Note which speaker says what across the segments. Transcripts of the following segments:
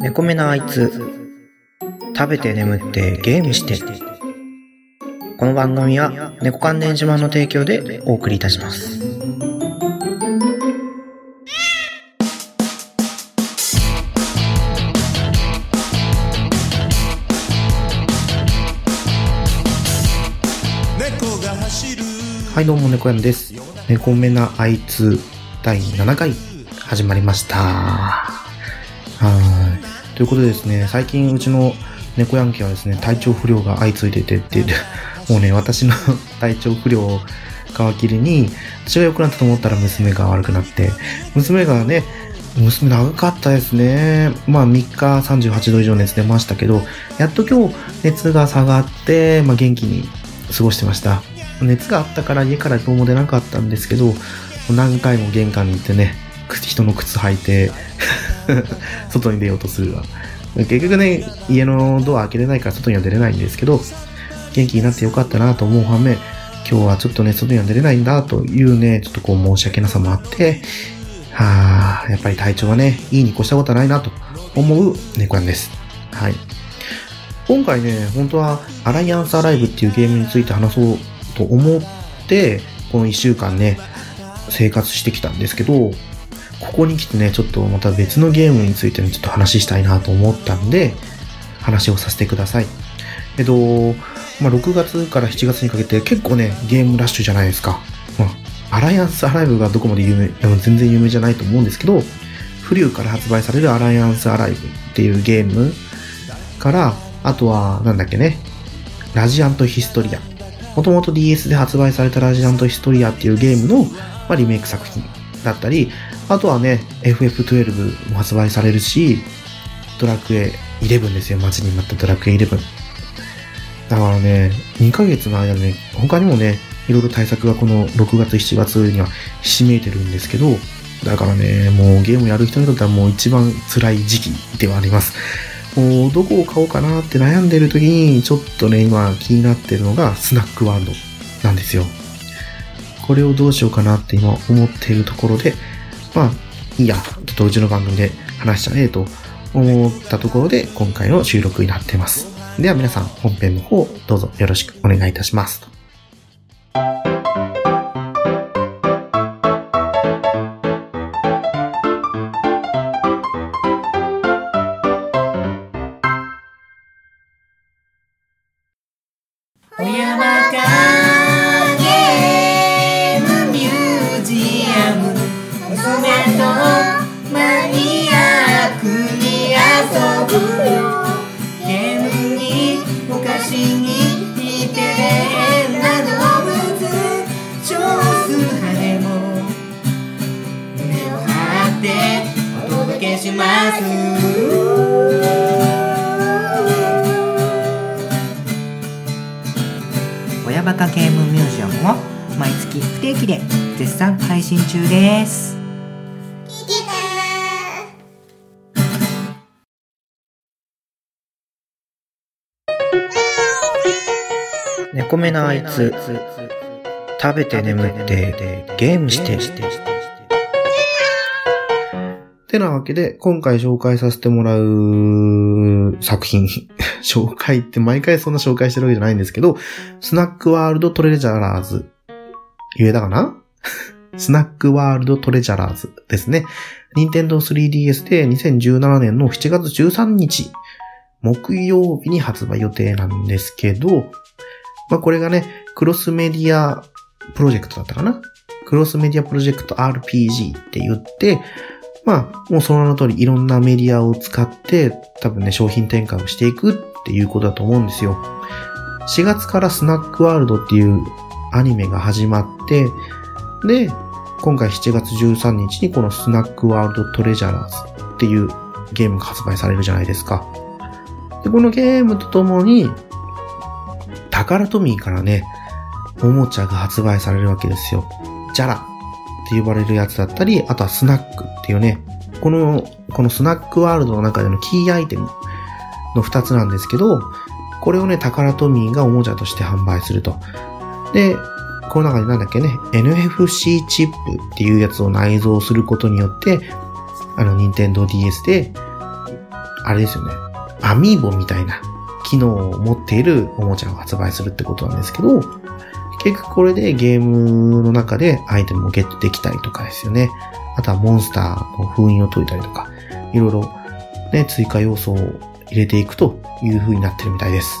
Speaker 1: 猫目なあいつ、食べて眠ってゲームして。この番組は猫関連島の提供でお送りいたします。はい、どうも、猫やんです。猫目なあいつ第7回始まりました。はい。ということでですね、最近うちの猫ヤンキーはですね、体調不良が相次いでてって、もうね、私の 体調不良を皮切りに、私が良くなったと思ったら娘が悪くなって、娘がね、娘長かったですね。まあ3日38度以上熱出ましたけど、やっと今日熱が下がって、まあ元気に過ごしてました。熱があったから家から今日も出なかったんですけど、何回も玄関に行ってね、人の靴履いて、外に出ようとするわ。結局ね、家のドア開けれないから外には出れないんですけど、元気になってよかったなと思う反面、今日はちょっとね、外には出れないんだというね、ちょっとこう申し訳なさもあって、はあ、やっぱり体調はね、いいに越したことはないなと思う猫やんです。はい。今回ね、本当はアライアンスアライブっていうゲームについて話そうと思って、この1週間ね、生活してきたんですけど、ここに来てね、ちょっとまた別のゲームについてね、ちょっと話したいなと思ったんで、話をさせてください。えっと、まあ、6月から7月にかけて結構ね、ゲームラッシュじゃないですか。まあ、アライアンスアライブがどこまで有名、でも全然有名じゃないと思うんですけど、フリューから発売されるアライアンスアライブっていうゲームから、あとは、なんだっけね、ラジアントヒストリア。もともと DS で発売されたラジアントヒストリアっていうゲームの、まあ、リメイク作品だったり、あとはね、FF12 も発売されるし、ドラクエ11ですよ、待ちに待ったドラクエ11。だからね、2ヶ月の間ね、他にもね、いろいろ対策がこの6月、7月にはひしめいてるんですけど、だからね、もうゲームやる人にとってはもう一番辛い時期ではあります。もうどこを買おうかなって悩んでる時に、ちょっとね、今気になってるのがスナックワールドなんですよ。これをどうしようかなって今思っているところで、まあ、いいや、ちょっとうちの番組で話しちゃえと思ったところで、今回の収録になってます。では皆さん、本編の方、どうぞよろしくお願いいたします。
Speaker 2: ます
Speaker 3: 親バカゲームミュージアムを毎月不定期で絶賛配信中です
Speaker 1: 猫目なあいつ、食べて眠ってゲームして。てなわけで、今回紹介させてもらう作品、紹介って毎回そんな紹介してるわけじゃないんですけど、スナックワールドトレジャラーズ。言えたかな？スナックワールドトレジャラーズですね。任天堂 3DS で2017年の7月13日、木曜日に発売予定なんですけど、まあこれがね、クロスメディアプロジェクトだったかな？クロスメディアプロジェクト RPG って言って、まあ、もうその名の通りいろんなメディアを使って、多分ね、商品展開をしていくっていうことだと思うんですよ。4月からスナックワールドっていうアニメが始まって、で、今回7月13日にこのスナックワールドトレジャラーズっていうゲームが発売されるじゃないですか。で、このゲームとともに、タカラトミーからね、おもちゃが発売されるわけですよ。ジャラって呼ばれるやつだったり、あとはスナックっていうね、この、このスナックワールドの中でのキーアイテムの二つなんですけど、これをね、タカラトミーがおもちゃとして販売すると。で、この中になんだっけね、NFC チップっていうやつを内蔵することによって、あの、任天堂 DS で、あれですよね、アミーボみたいな機能を持っているおもちゃを発売するってことなんですけど、結局これでゲームの中でアイテムをゲットできたりとかですよね。あとはモンスターの封印を解いたりとか、いろいろね、追加要素を入れていくという風になってるみたいです。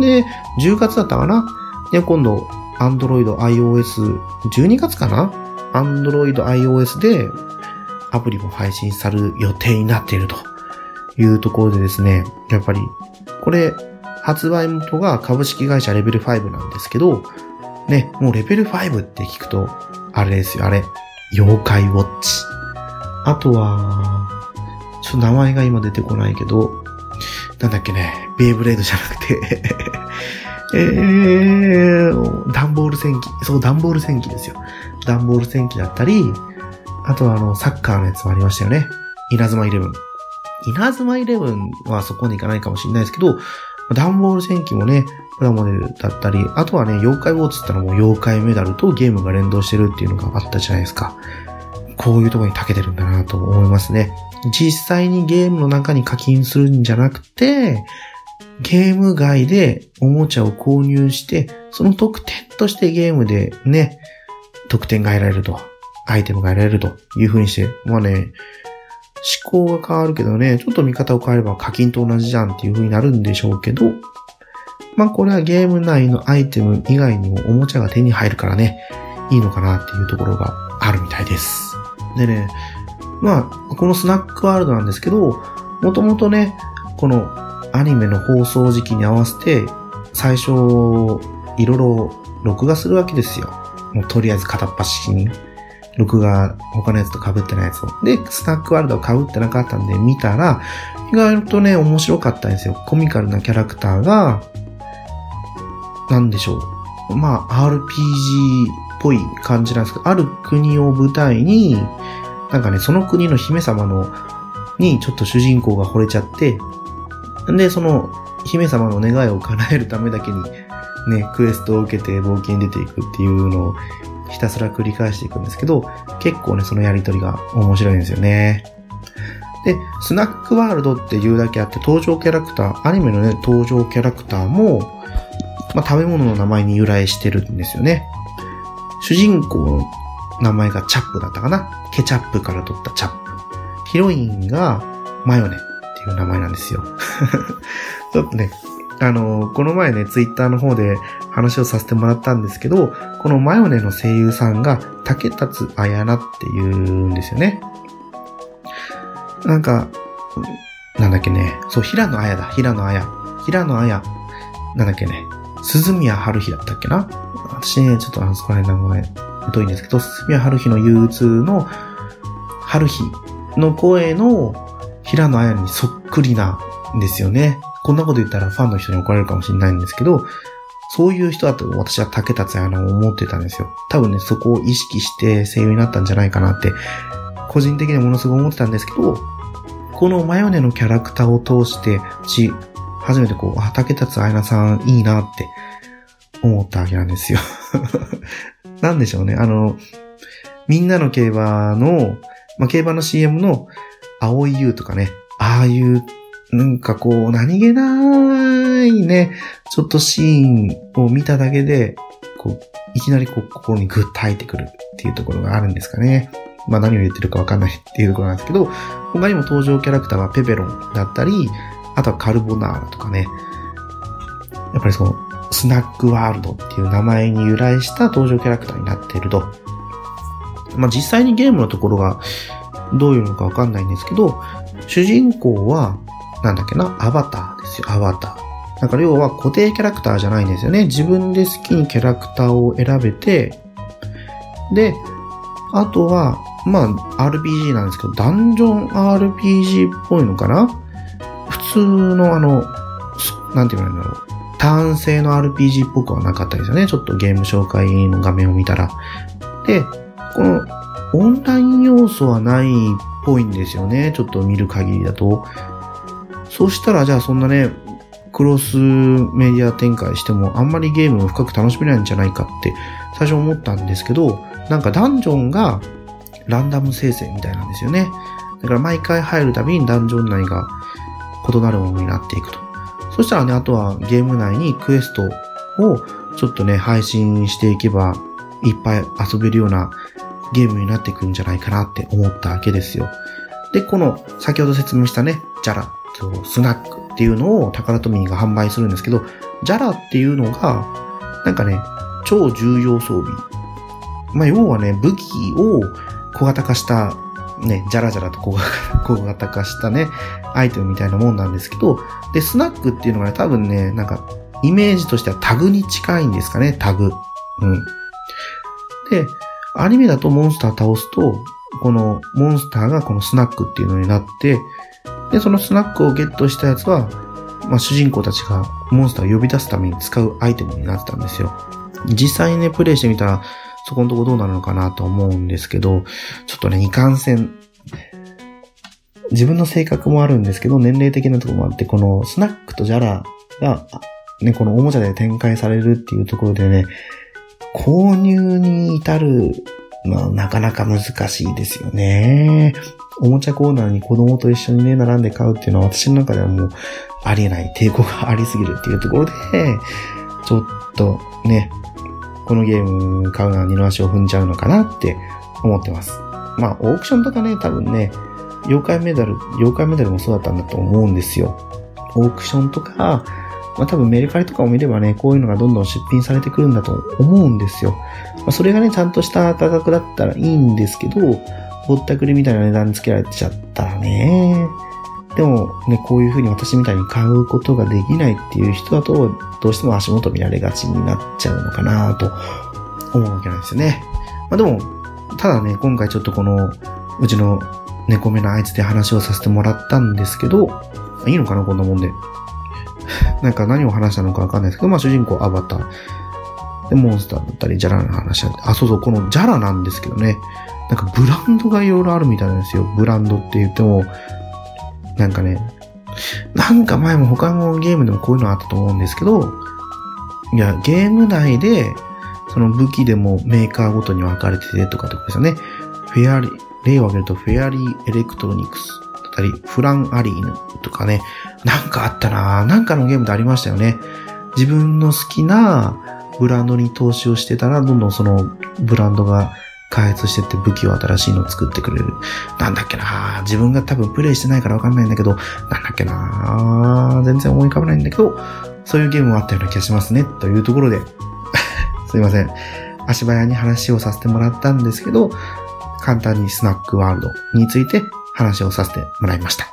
Speaker 1: で、10月だったかな？で、今度、Android iOS、12月かな ?Android iOS でアプリも配信される予定になっているというところでですね、やっぱり、これ、発売元が株式会社レベル5なんですけど、ね、もうレベル5って聞くと、あれですよ、あれ、妖怪ウォッチ。あとは、ちょっと名前が今出てこないけど、なんだっけね、ベイブレードじゃなくて えー、ダンボール戦記。そう、ダンボール戦記ですよ。ダンボール戦記だったり、あとはあの、サッカーのやつもありましたよね。稲妻イレブン。稲妻イレブンはそこに行かないかもしれないですけど、ダンボール戦記もね、プラモデルだったり、あとはね、妖怪ウォッチってのもう妖怪メダルとゲームが連動してるっていうのがあったじゃないですか。こういうとこに長けてるんだなと思いますね。実際にゲームの中に課金するんじゃなくて、ゲーム外でおもちゃを購入して、その特典としてゲームでね、得点が得られると、アイテムが得られるという風にして、まあね、思考が変わるけどね、ちょっと見方を変えれば課金と同じじゃんっていう風になるんでしょうけど、まあこれはゲーム内のアイテム以外にもおもちゃが手に入るからね、いいのかなっていうところがあるみたいです。でね、まあ、このスナックワールドなんですけど、もともとね、このアニメの放送時期に合わせて、最初、いろいろ録画するわけですよ。もうとりあえず片っ端に。録画、他のやつと被ってないやつを。で、スナックワールドは被ってなかったんで見たら、意外とね、面白かったんですよ。コミカルなキャラクターが、なんでしょう。まあ、RPG っぽい感じなんですけど、ある国を舞台に、なんかね、その国の姫様の、にちょっと主人公が惚れちゃって、んで、その姫様の願いを叶えるためだけに、ね、クエストを受けて冒険に出ていくっていうのをひたすら繰り返していくんですけど、結構ね、そのやりとりが面白いんですよね。で、スナックワールドっていうだけあって、登場キャラクター、アニメのね、登場キャラクターも、まあ、食べ物の名前に由来してるんですよね。主人公の名前がチャップだったかな？ケチャップから取ったチャップ。ヒロインがマヨネっていう名前なんですよ。ちょっとね、あの、この前ね、ツイッターの方で話をさせてもらったんですけど、このマヨネの声優さんが竹達彩菜っていうんですよね。なんか、なんだっけね、そう、平野綾だ、平野綾。平野綾。なんだっけね、鈴宮春日だったっけな私ね、ちょっとあのそこら辺名前、疎いんですけど、鈴宮春日の憂鬱の春日の声の平野綾にそっくりなんですよね。こんなこと言ったらファンの人に怒られるかもしれないんですけど、そういう人だと私は竹達也の思ってたんですよ。多分ね、そこを意識して声優になったんじゃないかなって、個人的にはものすごい思ってたんですけど、このマヨネのキャラクターを通して、私、初めてこう、あ、竹達彩菜さんいいなって思ったわけなんですよ。なんでしょうね。あの、みんなの競馬の、まあ、競馬の CM の青い優とかね、ああいう、なんかこう、何気ないね、ちょっとシーンを見ただけで、こう、いきなりこう、心にグッと入ってくるっていうところがあるんですかね。まあ何を言ってるかわかんないっていうところなんですけど、他にも登場キャラクターはペペロンだったり、あとはカルボナーラとかね。やっぱりその、スナックワールドっていう名前に由来した登場キャラクターになっていると。まあ実際にゲームのところがどういうのかわかんないんですけど、主人公は、なんだっけな、アバターですよ、アバター。だから要は固定キャラクターじゃないんですよね。自分で好きにキャラクターを選べて、で、あとは、まあ、RPG なんですけど、ダンジョン RPG っぽいのかな？普通のあの、なんて言うんだろう。単性の RPG っぽくはなかったですよね。ちょっとゲーム紹介の画面を見たら。で、このオンライン要素はないっぽいんですよね。ちょっと見る限りだと。そしたら、じゃあそんなね、クロスメディア展開してもあんまりゲームを深く楽しめないんじゃないかって最初思ったんですけど、なんかダンジョンがランダム生成みたいなんですよね。だから毎回入るたびにダンジョン内が異なるものになっていくと。そしたらね、あとはゲーム内にクエストをちょっとね、配信していけば、いっぱい遊べるようなゲームになっていくんじゃないかなって思ったわけですよ。で、この、先ほど説明したね、ジャラとスナックっていうのをタカラトミーが販売するんですけど、ジャラっていうのが、なんかね、超重要装備。まあ、要はね、武器を小型化した、ね、ジャラジャラと小型化したね、アイテムみたいなもんなんですけど、で、スナックっていうのがね、多分ね、なんか、イメージとしてはタグに近いんですかね、タグ。うん。で、アニメだとモンスター倒すと、このモンスターがこのスナックっていうのになって、で、そのスナックをゲットしたやつは、まあ、主人公たちがモンスターを呼び出すために使うアイテムになってたんですよ。実際にね、プレイしてみたら、そこのとこどうなるのかなと思うんですけど、ちょっとね、いかんせん、自分の性格もあるんですけど、年齢的なとこもあって、このスナックとジャラが、ね、このおもちゃで展開されるっていうところでね、購入に至るまあ、なかなか難しいですよね。おもちゃコーナーに子供と一緒にね、並んで買うっていうのは私の中ではもうありえない抵抗がありすぎるっていうところで、ちょっとね、このゲーム買うのは二の足を踏んじゃうのかなって思ってます。まあ、オークションとかね、多分ね、妖怪メダル、妖怪メダルもそうだったんだと思うんですよ。オークションとか、まあ多分メルカリとかを見ればね、こういうのがどんどん出品されてくるんだと思うんですよ。まあそれがね、ちゃんとした価格だったらいいんですけど、ぼったくりみたいな値段つけられちゃったらね。でもね、こういう風に私みたいに買うことができないっていう人だと、どうしても足元見られがちになっちゃうのかなと思うわけなんですよね。まあでも、ただね、今回ちょっとこの、うちの猫目のあいつで話をさせてもらったんですけど、いいのかなこんなもんで。なんか何を話したのかわかんないですけど、まあ主人公アバター。で、モンスターだったり、ジャラの話だったり。あ、そうそう、このジャラなんですけどね。なんかブランドがいろいろあるみたいなんですよ。ブランドって言っても、なんかね、なんか前も他のゲームでもこういうのあったと思うんですけど、いや、ゲーム内で、その武器でもメーカーごとに分かれててとかってことですよね。フェアリー、例を挙げるとフェアリーエレクトロニクスだったり、フランアリーヌとかね、なんかあったなぁなんかのゲームでありましたよね。自分の好きなブランドに投資をしてたら、どんどんそのブランドが開発してって武器を新しいのを作ってくれる。なんだっけな自分が多分プレイしてないからわかんないんだけど、なんだっけな全然思い浮かばないんだけど、そういうゲームもあったような気がしますね。というところで、すいません。足早に話をさせてもらったんですけど、簡単にスナックワールドについて話をさせてもらいました。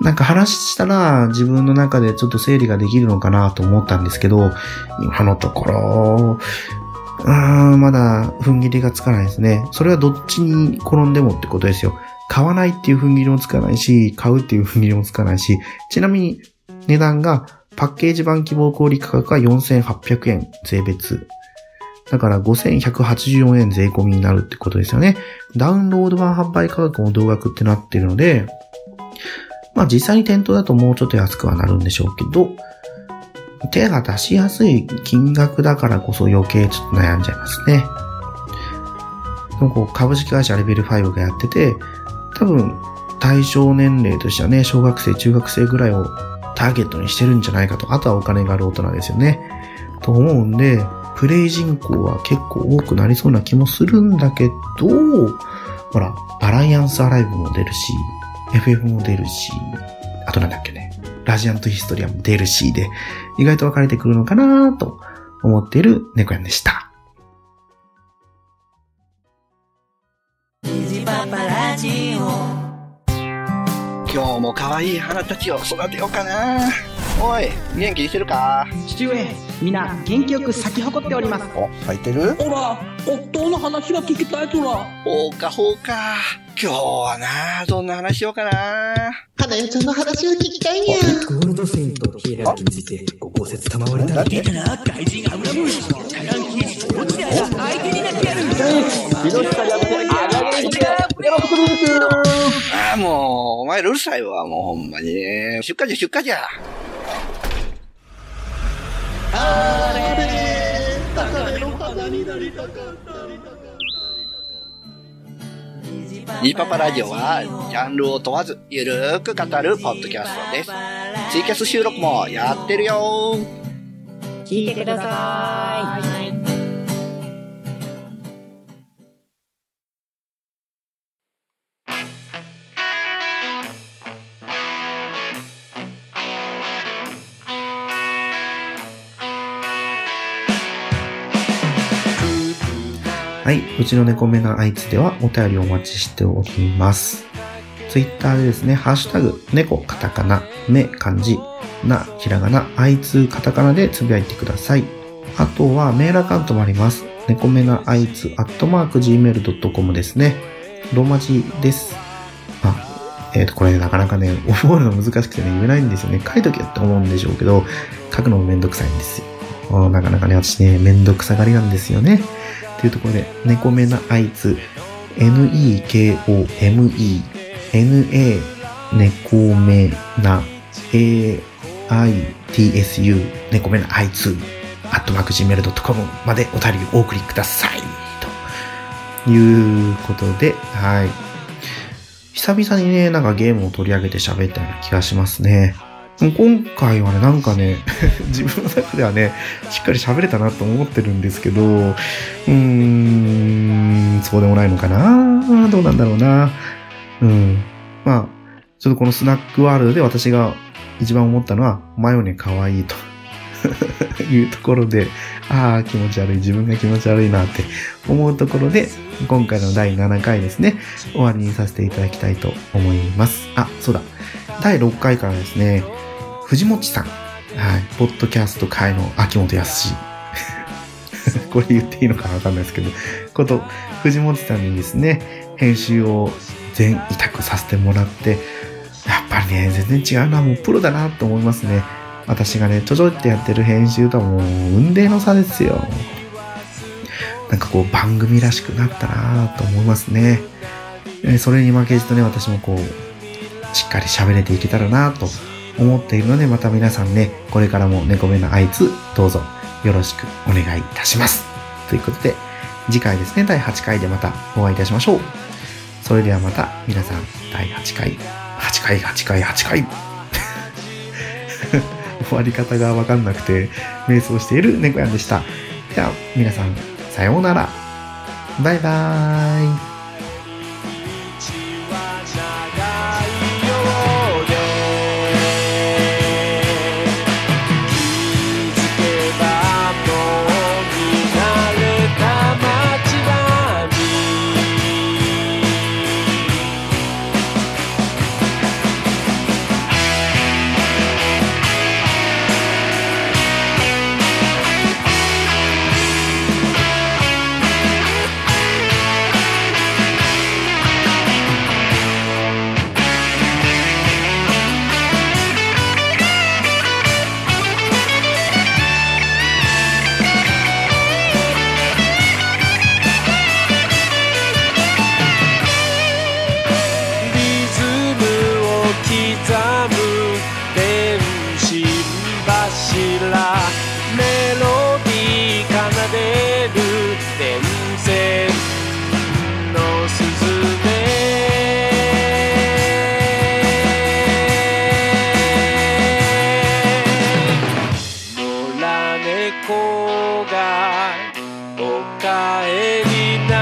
Speaker 1: なんか話したら自分の中でちょっと整理ができるのかなと思ったんですけど、今のところ、うーん、まだ踏ん切りがつかないですね。それはどっちに転んでもってことですよ。買わないっていう踏ん切りもつかないし、買うっていう踏ん切りもつかないし、ちなみに値段がパッケージ版希望小売価格が4800円税別。だから5184円税込みになるってことですよね。ダウンロード版販売価格も同額ってなってるので、まあ実際に店頭だともうちょっと安くはなるんでしょうけど、手が出しやすい金額だからこそ余計ちょっと悩んじゃいますね。でもこう株式会社レベル5がやってて、多分対象年齢としてはね、小学生、中学生ぐらいをターゲットにしてるんじゃないかと。あとはお金がある大人ですよね。と思うんで、プレイ人口は結構多くなりそうな気もするんだけど、ほら、アライアンスアライブも出るし、FF も出るし、あとなんだっけね、ラジアントヒストリアも出るしで、意外と分かれてくるのかなと思っている猫やんでした。
Speaker 4: 今日も可愛い花たちを育てようかな。おい、元気にしてるか？
Speaker 5: 父上みんな元気よく咲き誇っております
Speaker 4: お、咲いてる？
Speaker 5: ほら夫の話が聞きたいとら
Speaker 4: ほうかほうか。今日はな、どんな話しようかな。
Speaker 6: 花代ちゃんの話を聞きたいにゃ
Speaker 7: ゴールドセインとヒエラルキーについてご考説賜れたら
Speaker 5: 出たな怪人アブラムカランキー落ちてや相手になってやる
Speaker 4: ああ、もう、お前らうるさいわ、もうほんまに。出荷じゃ、出荷じゃ。
Speaker 2: 虹
Speaker 4: ニーパパラジオは、ジャンルを問わず、ゆるーく語るポッドキャストです。ツイキャス収録もやってるよ
Speaker 2: 聞いてください。
Speaker 1: はい。うちの猫目なあいつではお便りお待ちしております。ツイッターでですね、ハッシュタグ、猫カタカナ、目漢字、なひらがな、あいつカタカナでつぶやいてください。あとはメールアカウントもあります。猫目なあいつ、アットマーク gmail.com ですね。ローマ字です。あ、えっ、と、これなかなかね、覚えるの難しくてね、言えないんですよね。書いとけって思うんでしょうけど、書くのもめんどくさいんですよ。なかなかね、私ね、めんどくさがりなんですよね。というところで、猫目なあいつ、N-E-K-O-M-E、N-A、猫目な、A-I-T-S-U、猫目なあいつ、アットマーク Gmail.com までお便りお送りください。ということで、はい。久々にね、なんかゲームを取り上げて喋ったような気がしますね。今回はね、なんかね、自分の中ではね、しっかり喋れたなと思ってるんですけど、うーん、そうでもないのかなどうなんだろうな。うん。まあ、ちょっとこのスナックワールドで私が一番思ったのは、マヨネ可愛いと いうところで、ああ、気持ち悪い、自分が気持ち悪いなって思うところで、今回の第7回ですね、終わりにさせていただきたいと思います。あ、そうだ。第6回からですね、藤本さん。はい。ポッドキャスト界の秋元康。これ言っていいのかわかんないですけど、こと、藤本さんにですね、編集を全委託させてもらって、やっぱりね、全然違うな、もうプロだなと思いますね。私がね、ちょちょってやってる編集とはもう、運命の差ですよ。なんかこう、番組らしくなったなと思いますね。えーそれに負けじとね、私もこう、しっかり喋れていけたらなと思っているので、また皆さんね、これからも猫目のあいつ、どうぞよろしくお願いいたします。ということで、次回ですね、第8回でまたお会いいたしましょう。それではまた皆さん、第8回、8回、8回、8回。終わり方がわかんなくて、瞑想している猫やんでした。では、皆さん、さようなら。バイバーイ。nunca evitar.